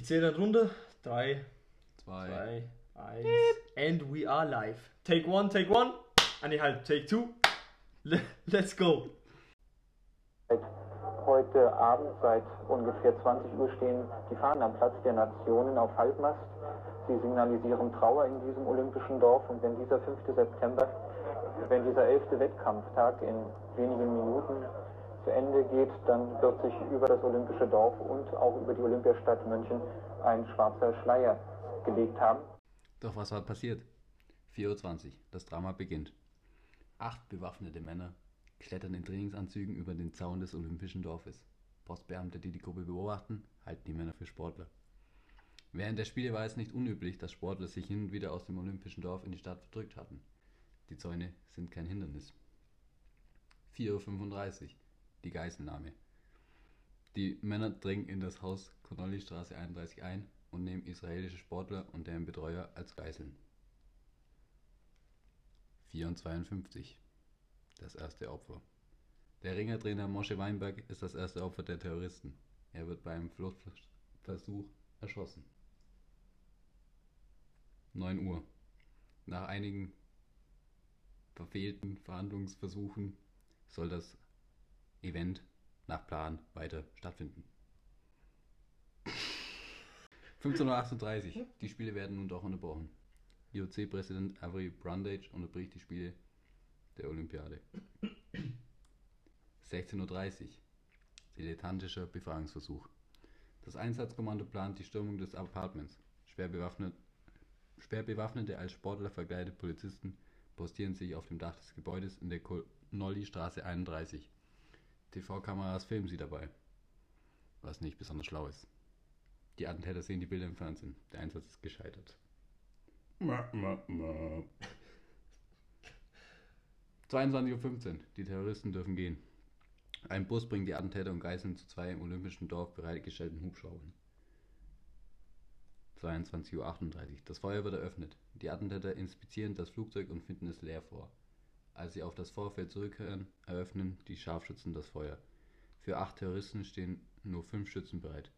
Ich zähle dann runter. Drei, Zwei. zwei, eins. And we are live. Take one, take one. Ah, nee, halt, take two. Le- Let's go. Heute Abend seit ungefähr 20 Uhr stehen die Fahnen am Platz der Nationen auf Halbmast. Sie signalisieren Trauer in diesem olympischen Dorf und wenn dieser 5. September, wenn dieser 11. Wettkampftag in wenigen Minuten zu Ende geht, dann wird sich über das olympische Dorf und auch über die Olympiastadt München ein schwarzer Schleier gelegt haben. Doch was war passiert? 4.20 Uhr, das Drama beginnt. Acht bewaffnete Männer klettern in Trainingsanzügen über den Zaun des Olympischen Dorfes. Postbeamte, die die Gruppe beobachten, halten die Männer für Sportler. Während der Spiele war es nicht unüblich, dass Sportler sich hin und wieder aus dem Olympischen Dorf in die Stadt verdrückt hatten. Die Zäune sind kein Hindernis. 4.35 Uhr, die Geiselnahme. Die Männer dringen in das Haus Connolly-Straße 31 ein und nehmen israelische Sportler und deren Betreuer als Geiseln. 4.52 Das erste Opfer. Der Ringertrainer Moshe Weinberg ist das erste Opfer der Terroristen. Er wird bei einem Fluchtversuch erschossen. 9 Uhr. Nach einigen verfehlten Verhandlungsversuchen soll das Event nach Plan weiter stattfinden. 15.38 Uhr. Die Spiele werden nun doch unterbrochen. IOC-Präsident Avery Brundage unterbricht die Spiele der Olympiade. 16.30 Uhr. Dilettantischer Befragungsversuch. Das Einsatzkommando plant die Stürmung des Apartments. Schwer, bewaffnet, schwer bewaffnete als Sportler verkleidete Polizisten postieren sich auf dem Dach des Gebäudes in der Connolly-Straße 31. TV-Kameras filmen sie dabei. Was nicht besonders schlau ist. Die Attentäter sehen die Bilder im Fernsehen. Der Einsatz ist gescheitert. 22.15 Uhr. Die Terroristen dürfen gehen. Ein Bus bringt die Attentäter und Geiseln zu zwei im olympischen Dorf bereitgestellten Hubschraubern. 22.38 Uhr. Das Feuer wird eröffnet. Die Attentäter inspizieren das Flugzeug und finden es leer vor. Als sie auf das Vorfeld zurückkehren, eröffnen die Scharfschützen das Feuer. Für acht Terroristen stehen nur fünf Schützen bereit.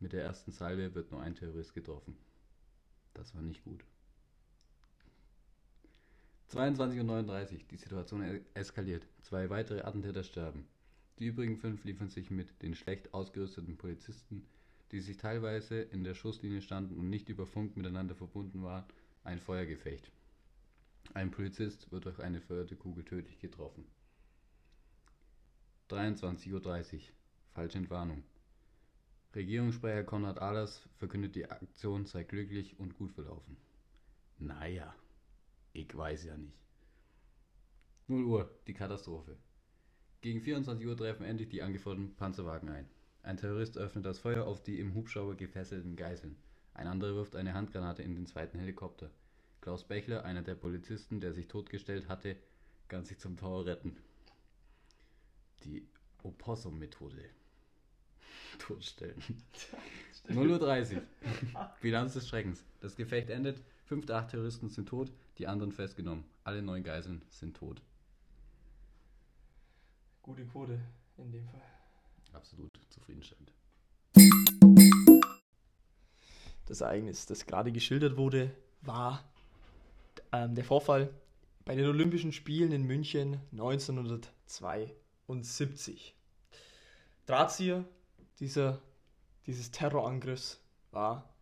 Mit der ersten Salve wird nur ein Terrorist getroffen. Das war nicht gut. 22.39 Uhr. Die Situation eskaliert. Zwei weitere Attentäter sterben. Die übrigen fünf liefern sich mit den schlecht ausgerüsteten Polizisten, die sich teilweise in der Schusslinie standen und nicht über Funk miteinander verbunden waren, ein Feuergefecht. Ein Polizist wird durch eine verirrte Kugel tödlich getroffen. 23.30 Uhr. Falsche Entwarnung. Regierungssprecher Konrad Ahlers verkündet, die Aktion sei glücklich und gut verlaufen. Naja, ich weiß ja nicht. 0 Uhr, die Katastrophe. Gegen 24 Uhr treffen endlich die angeforderten Panzerwagen ein. Ein Terrorist öffnet das Feuer auf die im Hubschrauber gefesselten Geiseln. Ein anderer wirft eine Handgranate in den zweiten Helikopter. Klaus Bechler, einer der Polizisten, der sich totgestellt hatte, kann sich zum Tower retten. Die Opossum-Methode. Totstellen. 0.30 Uhr. Bilanz des Schreckens. Das Gefecht endet. Fünf der acht Terroristen sind tot, die anderen festgenommen. Alle neun Geiseln sind tot. Gute Quote in dem Fall. Absolut zufriedenstellend. Das Ereignis, das gerade geschildert wurde, war ähm, der Vorfall bei den Olympischen Spielen in München 1972. Drahtzieher dieser, dieses Terrorangriffs war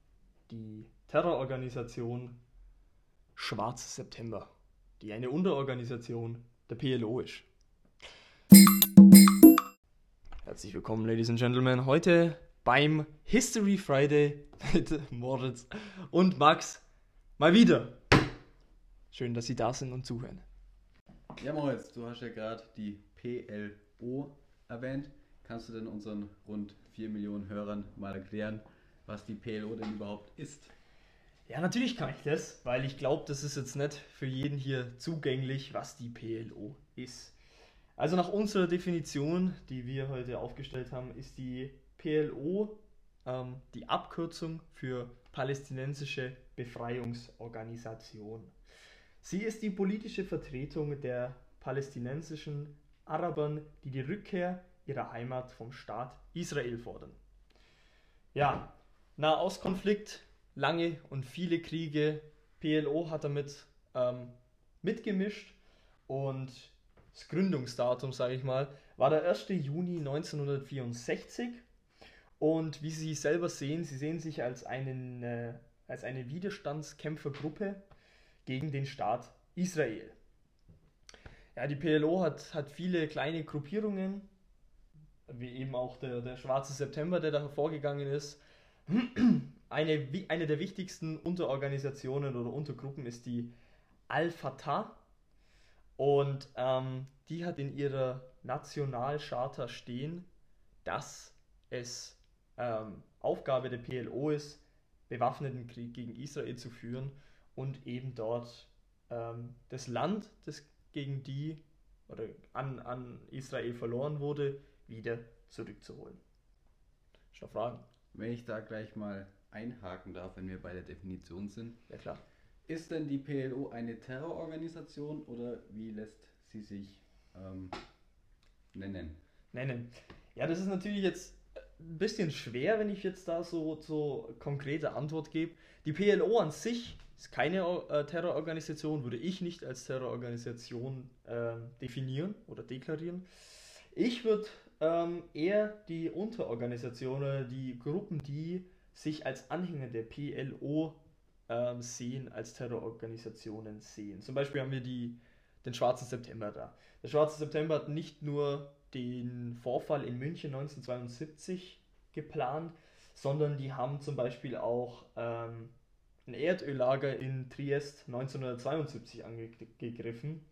die Terrororganisation Schwarze September, die eine Unterorganisation der PLO ist. Herzlich willkommen, Ladies and Gentlemen, heute beim History Friday mit Moritz und Max mal wieder. Schön, dass Sie da sind und zuhören. Ja, Moritz, du hast ja gerade die PLO erwähnt. Kannst du denn unseren rund 4 Millionen Hörern mal erklären, was die PLO denn überhaupt ist? Ja, natürlich kann ich das, weil ich glaube, das ist jetzt nicht für jeden hier zugänglich, was die PLO ist. Also nach unserer Definition, die wir heute aufgestellt haben, ist die PLO ähm, die Abkürzung für Palästinensische Befreiungsorganisation. Sie ist die politische Vertretung der palästinensischen Arabern, die die Rückkehr ihrer Heimat vom Staat Israel fordern. Ja, Nahostkonflikt, lange und viele Kriege. PLO hat damit ähm, mitgemischt und das Gründungsdatum, sage ich mal, war der 1. Juni 1964. Und wie Sie selber sehen, Sie sehen sich als, einen, äh, als eine Widerstandskämpfergruppe gegen den Staat Israel. Ja, die PLO hat, hat viele kleine Gruppierungen, wie eben auch der, der Schwarze September, der da hervorgegangen ist. Eine, eine der wichtigsten Unterorganisationen oder Untergruppen ist die Al-Fatah. Und ähm, die hat in ihrer Nationalcharta stehen, dass es ähm, Aufgabe der PLO ist, bewaffneten Krieg gegen Israel zu führen und eben dort ähm, das Land, das gegen die oder an, an Israel verloren wurde, wieder zurückzuholen. Noch Fragen? Wenn ich da gleich mal einhaken darf, wenn wir bei der Definition sind. Ja klar. Ist denn die PLO eine Terrororganisation oder wie lässt sie sich ähm, nennen? Nennen. Ja, das ist natürlich jetzt ein bisschen schwer, wenn ich jetzt da so, so konkrete Antwort gebe. Die PLO an sich ist keine äh, Terrororganisation, würde ich nicht als Terrororganisation äh, definieren oder deklarieren. Ich würde ähm, eher die Unterorganisationen, die Gruppen, die sich als Anhänger der PLO ähm, sehen, als Terrororganisationen sehen. Zum Beispiel haben wir die, den Schwarzen September da. Der Schwarze September hat nicht nur den Vorfall in München 1972 geplant, sondern die haben zum Beispiel auch ähm, ein Erdöllager in Triest 1972 angegriffen.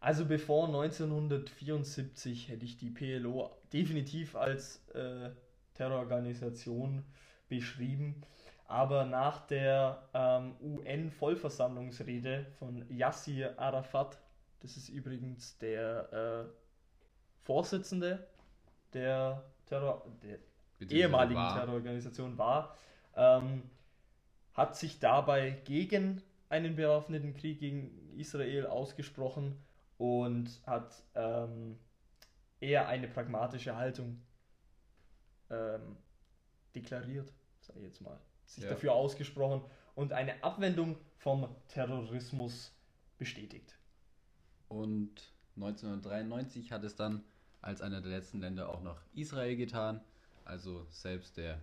Also bevor 1974 hätte ich die PLO definitiv als äh, Terrororganisation beschrieben. Aber nach der ähm, UN-Vollversammlungsrede von Yassir Arafat, das ist übrigens der äh, Vorsitzende der, Terror, der ehemaligen war. Terrororganisation war, ähm, hat sich dabei gegen einen bewaffneten Krieg gegen Israel ausgesprochen und hat ähm, eher eine pragmatische Haltung ähm, deklariert, sage ich jetzt mal, sich ja. dafür ausgesprochen und eine Abwendung vom Terrorismus bestätigt. Und 1993 hat es dann als einer der letzten Länder auch noch Israel getan. Also selbst der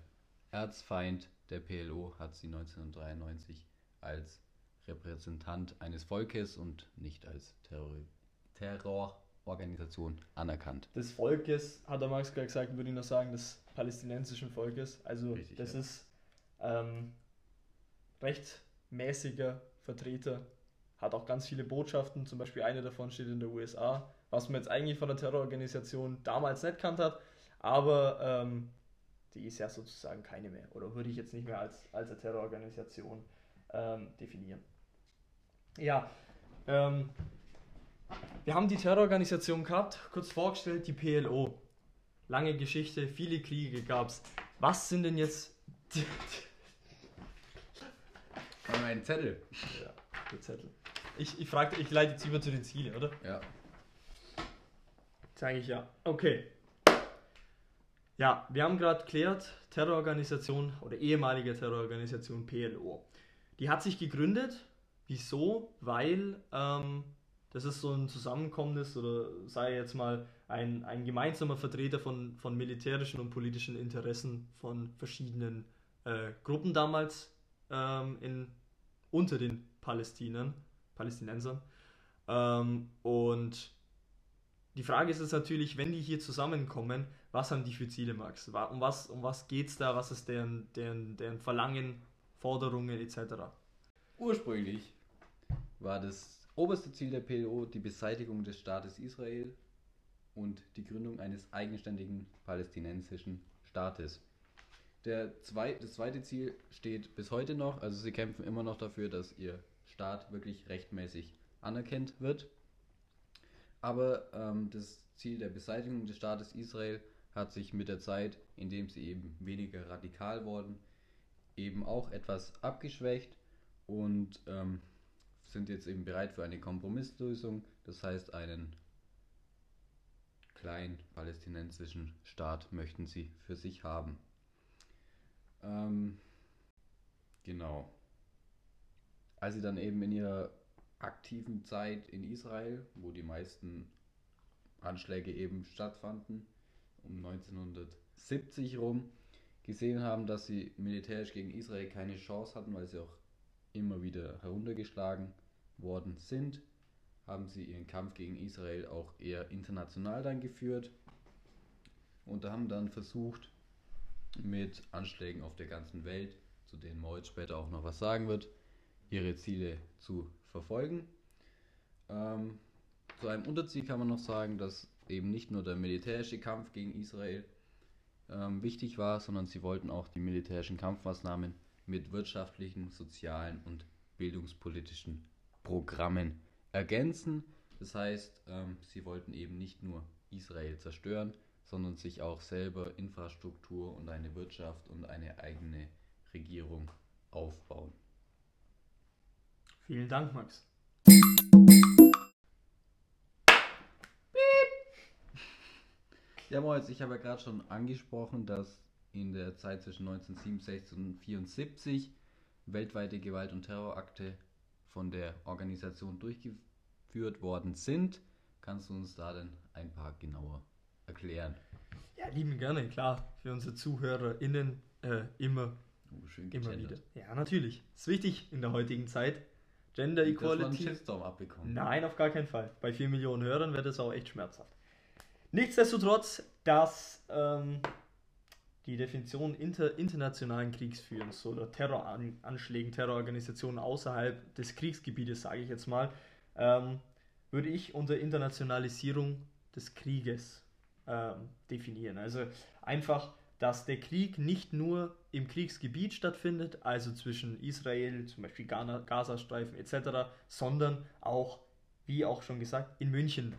Erzfeind der PLO hat sie 1993 als Repräsentant eines Volkes und nicht als Terror Terrororganisation anerkannt. Des Volkes, hat der Max gerade gesagt, würde ich noch sagen, des palästinensischen Volkes. Also Richtig, das ja. ist ähm, rechtmäßiger Vertreter, hat auch ganz viele Botschaften, zum Beispiel eine davon steht in der USA, was man jetzt eigentlich von der Terrororganisation damals nicht kannt hat, aber ähm, die ist ja sozusagen keine mehr oder würde ich jetzt nicht mehr als, als eine Terrororganisation ähm, definieren. Ja, ähm, wir haben die Terrororganisation gehabt, kurz vorgestellt, die PLO. Lange Geschichte, viele Kriege gab es. Was sind denn jetzt. Die, mein Zettel. Ja, der Zettel. Ich, ich frage, ich leite jetzt über zu den Zielen, oder? Ja. Sage ich ja. Okay. Ja, wir haben gerade geklärt, Terrororganisation oder ehemalige Terrororganisation PLO. Die hat sich gegründet. Wieso? Weil ähm, das ist so ein zusammenkommendes oder sei jetzt mal ein, ein gemeinsamer Vertreter von, von militärischen und politischen Interessen von verschiedenen äh, Gruppen damals ähm, in, unter den Palästinern, Palästinensern. Ähm, und die Frage ist jetzt natürlich, wenn die hier zusammenkommen, was haben die für Ziele, Max? Um was, um was geht es da? Was ist deren, deren, deren Verlangen, Forderungen etc.? Ursprünglich war das Oberste Ziel der PLO die Beseitigung des Staates Israel und die Gründung eines eigenständigen palästinensischen Staates. Der zwei, das zweite Ziel steht bis heute noch, also sie kämpfen immer noch dafür, dass ihr Staat wirklich rechtmäßig anerkannt wird. Aber ähm, das Ziel der Beseitigung des Staates Israel hat sich mit der Zeit, indem sie eben weniger radikal wurden, eben auch etwas abgeschwächt und ähm, sind jetzt eben bereit für eine Kompromisslösung, das heißt einen kleinen palästinensischen Staat möchten sie für sich haben. Ähm, genau. Als sie dann eben in ihrer aktiven Zeit in Israel, wo die meisten Anschläge eben stattfanden, um 1970 rum, gesehen haben, dass sie militärisch gegen Israel keine Chance hatten, weil sie auch immer wieder heruntergeschlagen worden sind, haben sie ihren Kampf gegen Israel auch eher international dann geführt und haben dann versucht, mit Anschlägen auf der ganzen Welt, zu denen Moritz später auch noch was sagen wird, ihre Ziele zu verfolgen. Ähm, zu einem Unterziel kann man noch sagen, dass eben nicht nur der militärische Kampf gegen Israel ähm, wichtig war, sondern sie wollten auch die militärischen Kampfmaßnahmen mit wirtschaftlichen, sozialen und bildungspolitischen Programmen ergänzen. Das heißt, ähm, sie wollten eben nicht nur Israel zerstören, sondern sich auch selber Infrastruktur und eine Wirtschaft und eine eigene Regierung aufbauen. Vielen Dank, Max. Ja, Moritz, ich habe ja gerade schon angesprochen, dass in der Zeit zwischen 1967 und 1974 weltweite Gewalt- und Terrorakte von der Organisation durchgeführt worden sind. Kannst du uns da denn ein paar genauer erklären? Ja, lieben gerne, klar. Für unsere ZuhörerInnen äh, immer, Oh, schön immer wieder. Ja, natürlich. Ist wichtig in der heutigen Zeit. Gender Dass wir einen Equality. Shitstorm abbekommen. Nein, auf gar keinen Fall. Bei 4 Millionen Hörern wäre das auch echt schmerzhaft. Nichtsdestotrotz, dass ähm, die Definition inter, internationalen Kriegsführens oder Terroranschlägen, Terrororganisationen außerhalb des Kriegsgebietes, sage ich jetzt mal, ähm, würde ich unter Internationalisierung des Krieges ähm, definieren. Also einfach, dass der Krieg nicht nur im Kriegsgebiet stattfindet, also zwischen Israel, zum Beispiel Ghana, Gazastreifen etc., sondern auch, wie auch schon gesagt, in München.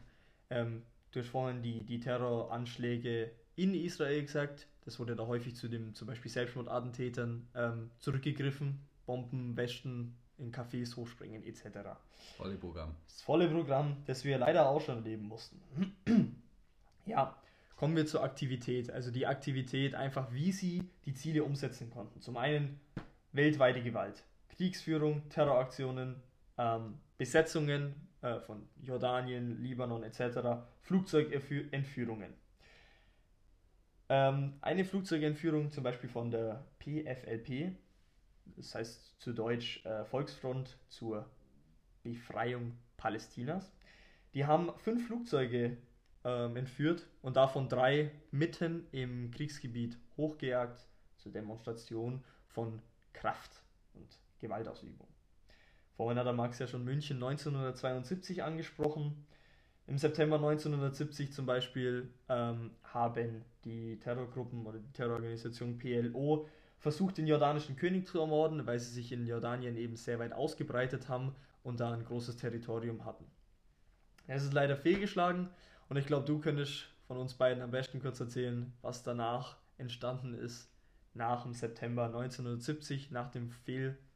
Ähm, du hast vorhin die, die Terroranschläge in Israel gesagt. Das wurde da häufig zu dem zum Beispiel Selbstmordattentätern ähm, zurückgegriffen. Bomben, Westen, in Cafés hochspringen etc. Volle Programm. Das volle Programm, das wir leider auch schon erleben mussten. ja, kommen wir zur Aktivität. Also die Aktivität einfach, wie sie die Ziele umsetzen konnten. Zum einen weltweite Gewalt, Kriegsführung, Terroraktionen, ähm, Besetzungen äh, von Jordanien, Libanon etc., Flugzeugentführungen. Ähm, eine Flugzeugentführung zum Beispiel von der PFLP, das heißt zu Deutsch äh, Volksfront zur Befreiung Palästinas. Die haben fünf Flugzeuge ähm, entführt und davon drei mitten im Kriegsgebiet hochgejagt zur Demonstration von Kraft und Gewaltausübung. Vorhin hat der Max ja schon München 1972 angesprochen. Im September 1970 zum Beispiel ähm, haben die Terrorgruppen oder die Terrororganisation PLO versucht, den jordanischen König zu ermorden, weil sie sich in Jordanien eben sehr weit ausgebreitet haben und da ein großes Territorium hatten. Es ist leider fehlgeschlagen und ich glaube, du könntest von uns beiden am besten kurz erzählen, was danach entstanden ist, nach dem September 1970, nach dem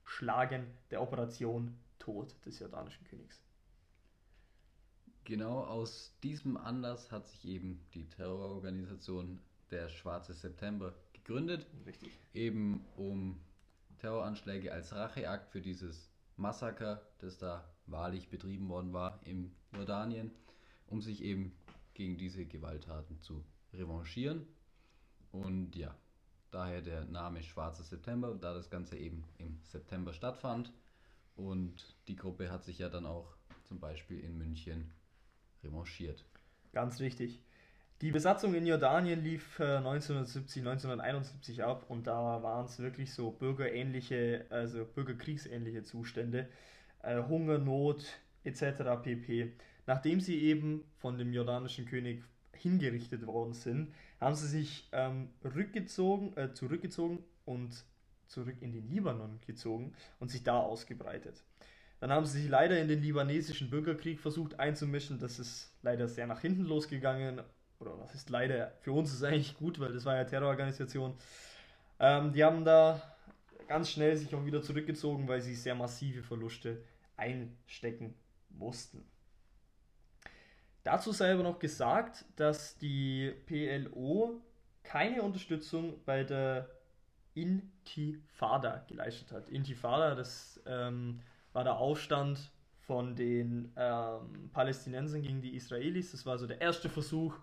Fehlschlagen der Operation Tod des jordanischen Königs. Genau aus diesem Anlass hat sich eben die Terrororganisation der Schwarze September gegründet, Richtig. eben um Terroranschläge als Racheakt für dieses Massaker, das da wahrlich betrieben worden war in Jordanien, um sich eben gegen diese Gewalttaten zu revanchieren. Und ja, daher der Name Schwarzer September, da das Ganze eben im September stattfand. Und die Gruppe hat sich ja dann auch zum Beispiel in München revanchiert. Ganz richtig. Die Besatzung in Jordanien lief äh, 1970, 1971 ab und da waren es wirklich so bürgerähnliche, also bürgerkriegsähnliche Zustände, äh, Hunger, Not etc. pp. Nachdem sie eben von dem jordanischen König hingerichtet worden sind, haben sie sich ähm, rückgezogen, äh, zurückgezogen und zurück in den Libanon gezogen und sich da ausgebreitet. Dann haben sie sich leider in den libanesischen Bürgerkrieg versucht einzumischen. Das ist leider sehr nach hinten losgegangen. Oder was ist leider? Für uns ist es eigentlich gut, weil das war ja Terrororganisation. Ähm, die haben da ganz schnell sich auch wieder zurückgezogen, weil sie sehr massive Verluste einstecken mussten. Dazu sei aber noch gesagt, dass die PLO keine Unterstützung bei der Intifada geleistet hat. Intifada, das ähm, war der Aufstand von den ähm, Palästinensern gegen die Israelis. Das war so der erste Versuch.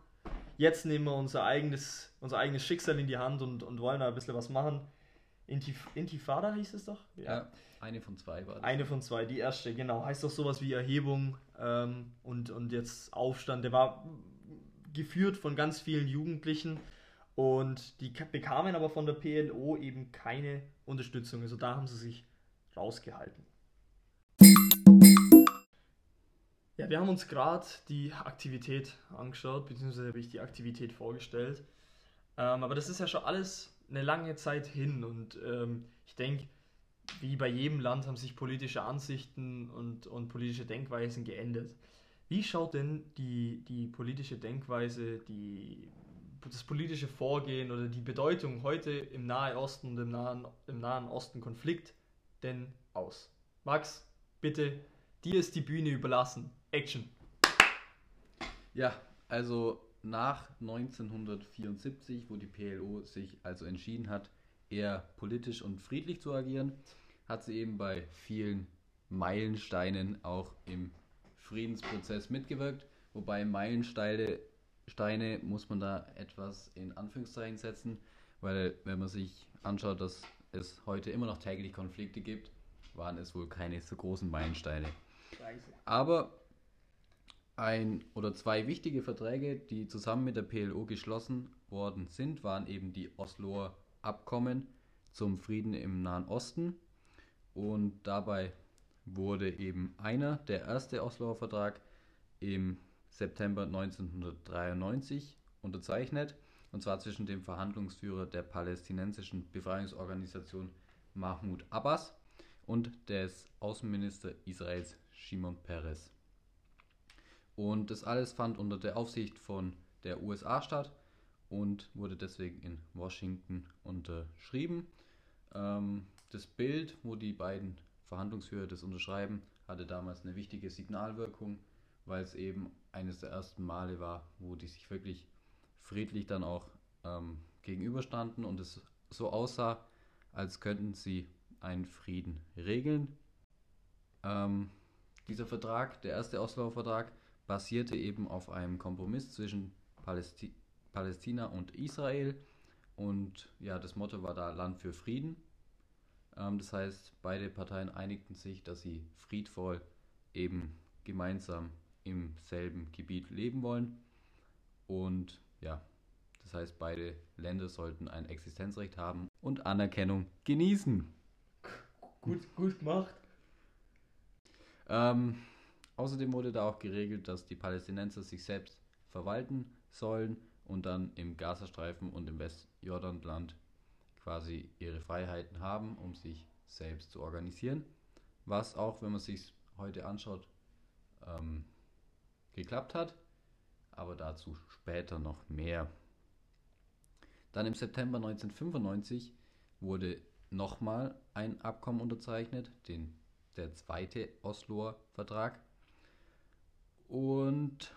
Jetzt nehmen wir unser eigenes, unser eigenes Schicksal in die Hand und, und wollen da ein bisschen was machen. Intif Intifada hieß es doch? Ja. ja. eine von zwei war das. Eine von zwei, die erste, genau. Heißt doch sowas wie Erhebung ähm, und, und jetzt Aufstand. Der war geführt von ganz vielen Jugendlichen und die bekamen aber von der PLO eben keine Unterstützung. Also da haben sie sich rausgehalten. Ja, wir haben uns gerade die Aktivität angeschaut, beziehungsweise habe ich die Aktivität vorgestellt. Ähm, aber das ist ja schon alles eine lange Zeit hin und ähm, ich denke, wie bei jedem Land haben sich politische Ansichten und, und politische Denkweisen geändert. Wie schaut denn die, die politische Denkweise, die, das politische Vorgehen oder die Bedeutung heute im Nahen Osten und im Nahen, im Nahen Osten Konflikt denn aus? Max, bitte, dir ist die Bühne überlassen. Action. Ja, also nach 1974, wo die PLO sich also entschieden hat, eher politisch und friedlich zu agieren, hat sie eben bei vielen Meilensteinen auch im Friedensprozess mitgewirkt. Wobei Meilensteine Steine muss man da etwas in Anführungszeichen setzen, weil wenn man sich anschaut, dass es heute immer noch täglich Konflikte gibt, waren es wohl keine so großen Meilensteine. Aber ein oder zwei wichtige Verträge, die zusammen mit der PLO geschlossen worden sind, waren eben die Osloer Abkommen zum Frieden im Nahen Osten. Und dabei wurde eben einer, der erste Osloer Vertrag, im September 1993 unterzeichnet, und zwar zwischen dem Verhandlungsführer der palästinensischen Befreiungsorganisation Mahmoud Abbas und des Außenminister Israels Shimon Peres. Und das alles fand unter der Aufsicht von der USA statt und wurde deswegen in Washington unterschrieben. Ähm, das Bild, wo die beiden Verhandlungsführer das unterschreiben, hatte damals eine wichtige Signalwirkung, weil es eben eines der ersten Male war, wo die sich wirklich friedlich dann auch ähm, gegenüberstanden und es so aussah, als könnten sie einen Frieden regeln. Ähm, dieser Vertrag, der erste Osloer Vertrag, basierte eben auf einem Kompromiss zwischen Palästi Palästina und Israel. Und ja, das Motto war da Land für Frieden. Ähm, das heißt, beide Parteien einigten sich, dass sie friedvoll eben gemeinsam im selben Gebiet leben wollen. Und ja, das heißt, beide Länder sollten ein Existenzrecht haben und Anerkennung genießen. Gut, gut gemacht. Ähm, Außerdem wurde da auch geregelt, dass die Palästinenser sich selbst verwalten sollen und dann im Gazastreifen und im Westjordanland quasi ihre Freiheiten haben, um sich selbst zu organisieren. Was auch, wenn man sich heute anschaut, ähm, geklappt hat. Aber dazu später noch mehr. Dann im September 1995 wurde nochmal ein Abkommen unterzeichnet, den, der zweite Osloer Vertrag. Und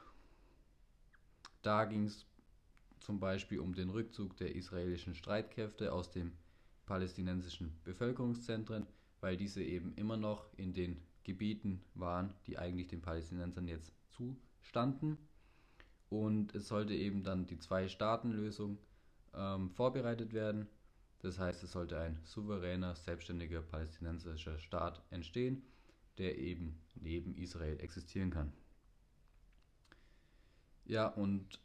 da ging es zum Beispiel um den Rückzug der israelischen Streitkräfte aus den palästinensischen Bevölkerungszentren, weil diese eben immer noch in den Gebieten waren, die eigentlich den Palästinensern jetzt zustanden. Und es sollte eben dann die Zwei-Staaten-Lösung ähm, vorbereitet werden. Das heißt, es sollte ein souveräner, selbstständiger palästinensischer Staat entstehen, der eben neben Israel existieren kann. Ja, und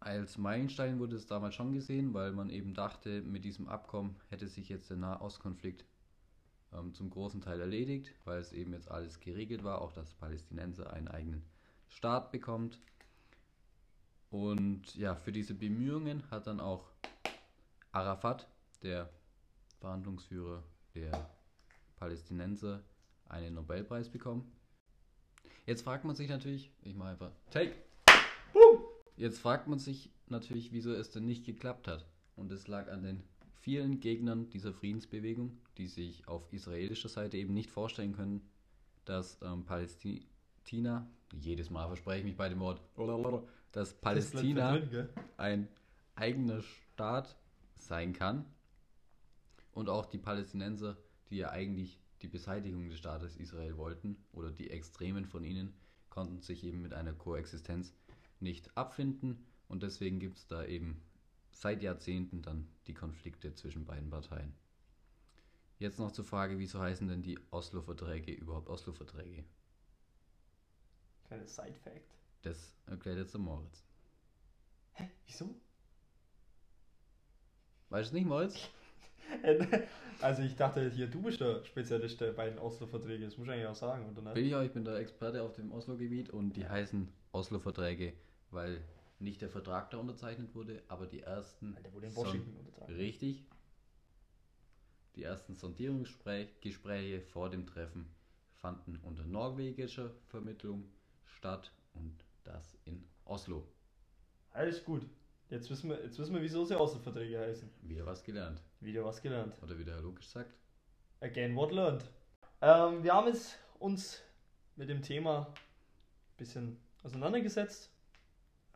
als Meilenstein wurde es damals schon gesehen, weil man eben dachte, mit diesem Abkommen hätte sich jetzt der Nahostkonflikt ähm, zum großen Teil erledigt, weil es eben jetzt alles geregelt war, auch dass Palästinenser einen eigenen Staat bekommt. Und ja, für diese Bemühungen hat dann auch Arafat, der Verhandlungsführer der Palästinenser, einen Nobelpreis bekommen. Jetzt fragt man sich natürlich, ich mache einfach Take. Jetzt fragt man sich natürlich, wieso es denn nicht geklappt hat. Und es lag an den vielen Gegnern dieser Friedensbewegung, die sich auf israelischer Seite eben nicht vorstellen können, dass ähm, Palästi Palästina, jedes Mal verspreche ich mich bei dem Wort, dass Palästina ein eigener Staat sein kann. Und auch die Palästinenser, die ja eigentlich die Beseitigung des Staates Israel wollten oder die Extremen von ihnen, konnten sich eben mit einer Koexistenz nicht abfinden und deswegen gibt es da eben seit Jahrzehnten dann die Konflikte zwischen beiden Parteien. Jetzt noch zur Frage, wieso heißen denn die Oslo-Verträge überhaupt Oslo-Verträge? Kleines Side-Fact. Das erklärt jetzt der Moritz. Wieso? Weißt du nicht, Moritz? Also ich dachte hier, du bist der Spezialist bei den Oslo-Verträgen, das muss ich eigentlich auch sagen, oder Bin nicht? ich auch, ich bin der Experte auf dem Oslo-Gebiet und die heißen Oslo-Verträge, weil nicht der Vertrag da unterzeichnet wurde, aber die ersten. Der wurde in Washington untertragen. Richtig. Die ersten Sondierungsgespräche vor dem Treffen fanden unter norwegischer Vermittlung statt und das in Oslo. Alles gut. Jetzt wissen wir, jetzt wissen wir wieso sie Oslo-Verträge heißen. Wieder was gelernt. Wieder was gelernt. Oder wie der Herr Logisch sagt. Again what learned. Ähm, wir haben jetzt uns mit dem Thema ein bisschen auseinandergesetzt.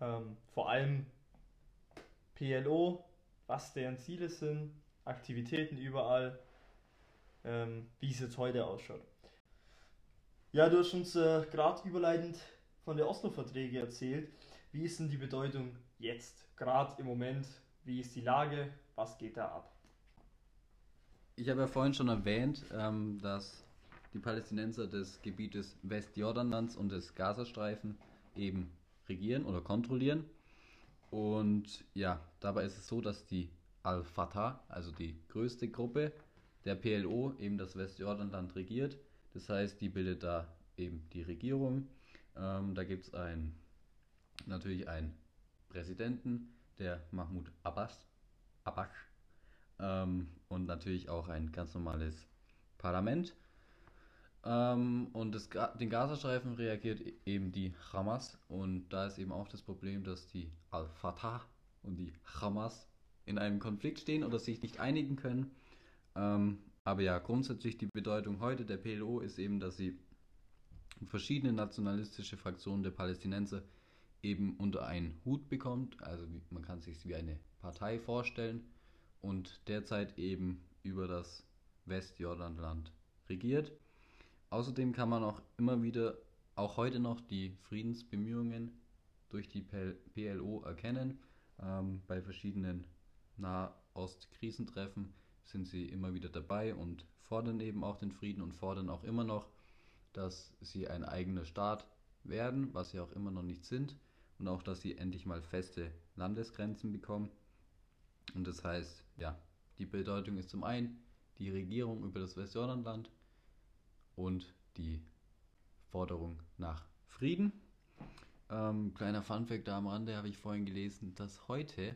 Ähm, vor allem PLO, was deren Ziele sind, Aktivitäten überall, ähm, wie es jetzt heute ausschaut. Ja, du hast uns äh, gerade überleitend von der Oslo-Verträge erzählt. Wie ist denn die Bedeutung jetzt, gerade im Moment? Wie ist die Lage? Was geht da ab? Ich habe ja vorhin schon erwähnt, ähm, dass die Palästinenser des Gebietes Westjordanlands und des Gazastreifen eben regieren oder kontrollieren. Und ja, dabei ist es so, dass die Al-Fatah, also die größte Gruppe der PLO, eben das Westjordanland regiert. Das heißt, die bildet da eben die Regierung. Ähm, da gibt es ein, natürlich einen Präsidenten, der Mahmoud Abbas, Abbas ähm, und natürlich auch ein ganz normales Parlament. Ähm, und das, den Gazastreifen reagiert e- eben die Hamas und da ist eben auch das Problem, dass die Al-Fatah und die Hamas in einem Konflikt stehen oder sich nicht einigen können. Ähm, aber ja, grundsätzlich die Bedeutung heute der PLO ist eben, dass sie verschiedene nationalistische Fraktionen der Palästinenser eben unter einen Hut bekommt. Also man kann sich wie eine Partei vorstellen und derzeit eben über das Westjordanland regiert. Außerdem kann man auch immer wieder, auch heute noch, die Friedensbemühungen durch die PL PLO erkennen. Ähm, bei verschiedenen Nahost-Krisentreffen sind sie immer wieder dabei und fordern eben auch den Frieden und fordern auch immer noch, dass sie ein eigener Staat werden, was sie auch immer noch nicht sind, und auch, dass sie endlich mal feste Landesgrenzen bekommen. Und das heißt, ja, die Bedeutung ist zum einen die Regierung über das Westjordanland und die Forderung nach Frieden. Ähm, kleiner Funfact da am Rande habe ich vorhin gelesen, dass heute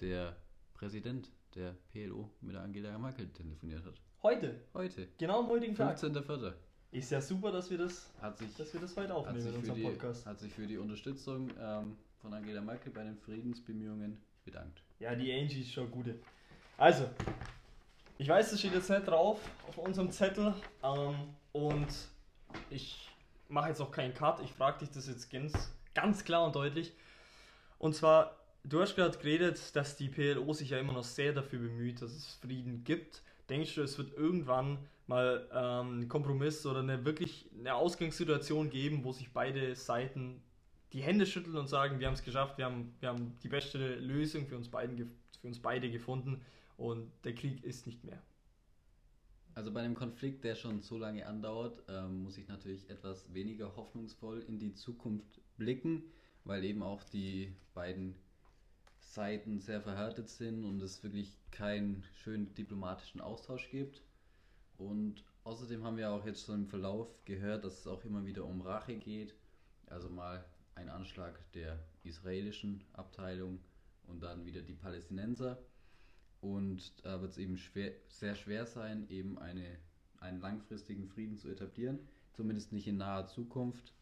der Präsident der PLO mit Angela Merkel telefoniert hat. Heute, Heute, genau am heutigen Tag. 15.04. Ist ja super, dass wir das, sich, dass wir das heute hat aufnehmen sich, in unserem die, Podcast. hat sich für die Unterstützung ähm, von Angela Merkel bei den Friedensbemühungen bedankt. Ja, die Angie ist schon gute. Also, ich weiß, das steht jetzt nicht drauf auf unserem Zettel. Ähm, und ich mache jetzt auch keinen Cut. Ich frage dich das jetzt ganz, ganz klar und deutlich. Und zwar, du hast gerade geredet, dass die PLO sich ja immer noch sehr dafür bemüht, dass es Frieden gibt. Denkst du, es wird irgendwann mal ähm, einen Kompromiss oder eine wirklich eine Ausgangssituation geben, wo sich beide Seiten die Hände schütteln und sagen, wir haben es geschafft, wir haben, wir haben die beste Lösung für uns, beiden, für uns beide gefunden und der Krieg ist nicht mehr. Also bei einem Konflikt, der schon so lange andauert, ähm, muss ich natürlich etwas weniger hoffnungsvoll in die Zukunft blicken, weil eben auch die beiden Seiten sehr verhärtet sind und es wirklich keinen schönen diplomatischen Austausch gibt. Und außerdem haben wir auch jetzt schon im Verlauf gehört, dass es auch immer wieder um Rache geht. Also mal ein Anschlag der israelischen Abteilung und dann wieder die Palästinenser. Und da wird es eben schwer, sehr schwer sein, eben eine, einen langfristigen Frieden zu etablieren. Zumindest nicht in naher Zukunft.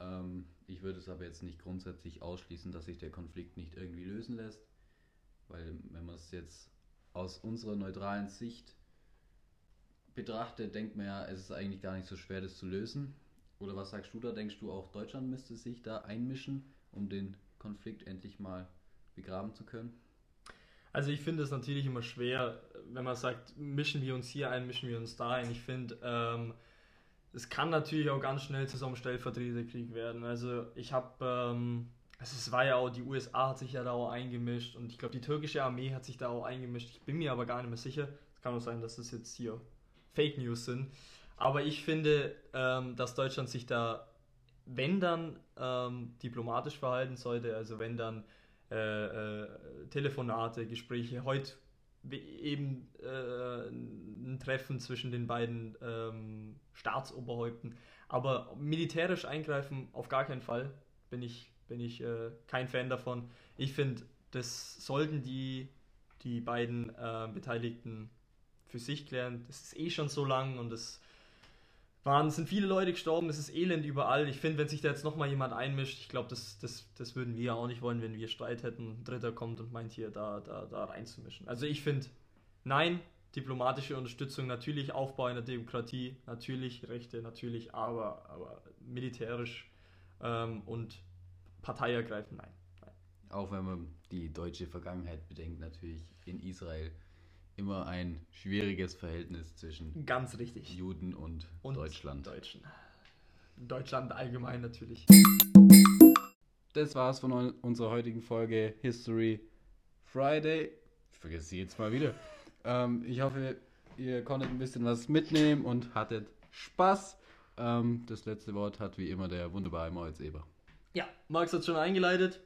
Ähm, ich würde es aber jetzt nicht grundsätzlich ausschließen, dass sich der Konflikt nicht irgendwie lösen lässt. Weil wenn man es jetzt aus unserer neutralen Sicht betrachtet, denkt man ja, es ist eigentlich gar nicht so schwer, das zu lösen. Oder was sagst du da? Denkst du auch, Deutschland müsste sich da einmischen, um den Konflikt endlich mal begraben zu können? Also ich finde es natürlich immer schwer, wenn man sagt, mischen wir uns hier ein, mischen wir uns da ein. Ich finde, ähm, es kann natürlich auch ganz schnell zu so einem Stellvertreterkrieg werden. Also ich habe, ähm, also es war ja auch, die USA hat sich ja da auch eingemischt und ich glaube, die türkische Armee hat sich da auch eingemischt. Ich bin mir aber gar nicht mehr sicher. Es kann auch sein, dass das jetzt hier Fake News sind. Aber ich finde, ähm, dass Deutschland sich da, wenn dann, ähm, diplomatisch verhalten sollte, also wenn dann äh, äh, Telefonate, Gespräche, heute eben äh, ein Treffen zwischen den beiden ähm, Staatsoberhäupten. Aber militärisch eingreifen auf gar keinen Fall. Bin ich, bin ich äh, kein Fan davon. Ich finde, das sollten die, die beiden äh, Beteiligten für sich klären. Das ist eh schon so lang und es waren, sind viele Leute gestorben, es ist Elend überall. Ich finde, wenn sich da jetzt nochmal jemand einmischt, ich glaube, das, das, das würden wir auch nicht wollen, wenn wir Streit hätten, ein Dritter kommt und meint hier da, da, da reinzumischen. Also ich finde, nein, diplomatische Unterstützung natürlich, Aufbau einer Demokratie, natürlich Rechte, natürlich, aber, aber militärisch ähm, und Partei ergreifen, nein, nein. Auch wenn man die deutsche Vergangenheit bedenkt, natürlich in Israel immer ein schwieriges Verhältnis zwischen Ganz richtig. Juden und, Und Deutschland. Deutschen. Deutschland allgemein natürlich. Das war's von unserer heutigen Folge History Friday. Ich vergesse sie jetzt mal wieder. Ähm, ich hoffe, ihr konntet ein bisschen was mitnehmen und hattet Spaß. Ähm, das letzte Wort hat wie immer der wunderbare Moritz Eber. Ja, Max hat schon eingeleitet.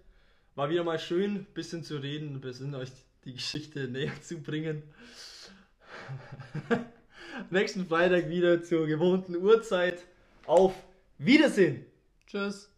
War wieder mal schön, ein bisschen zu reden, ein bisschen euch die Geschichte näher zu bringen. Nächsten Freitag wieder zur gewohnten Uhrzeit. Auf Wiedersehen! Tschüss.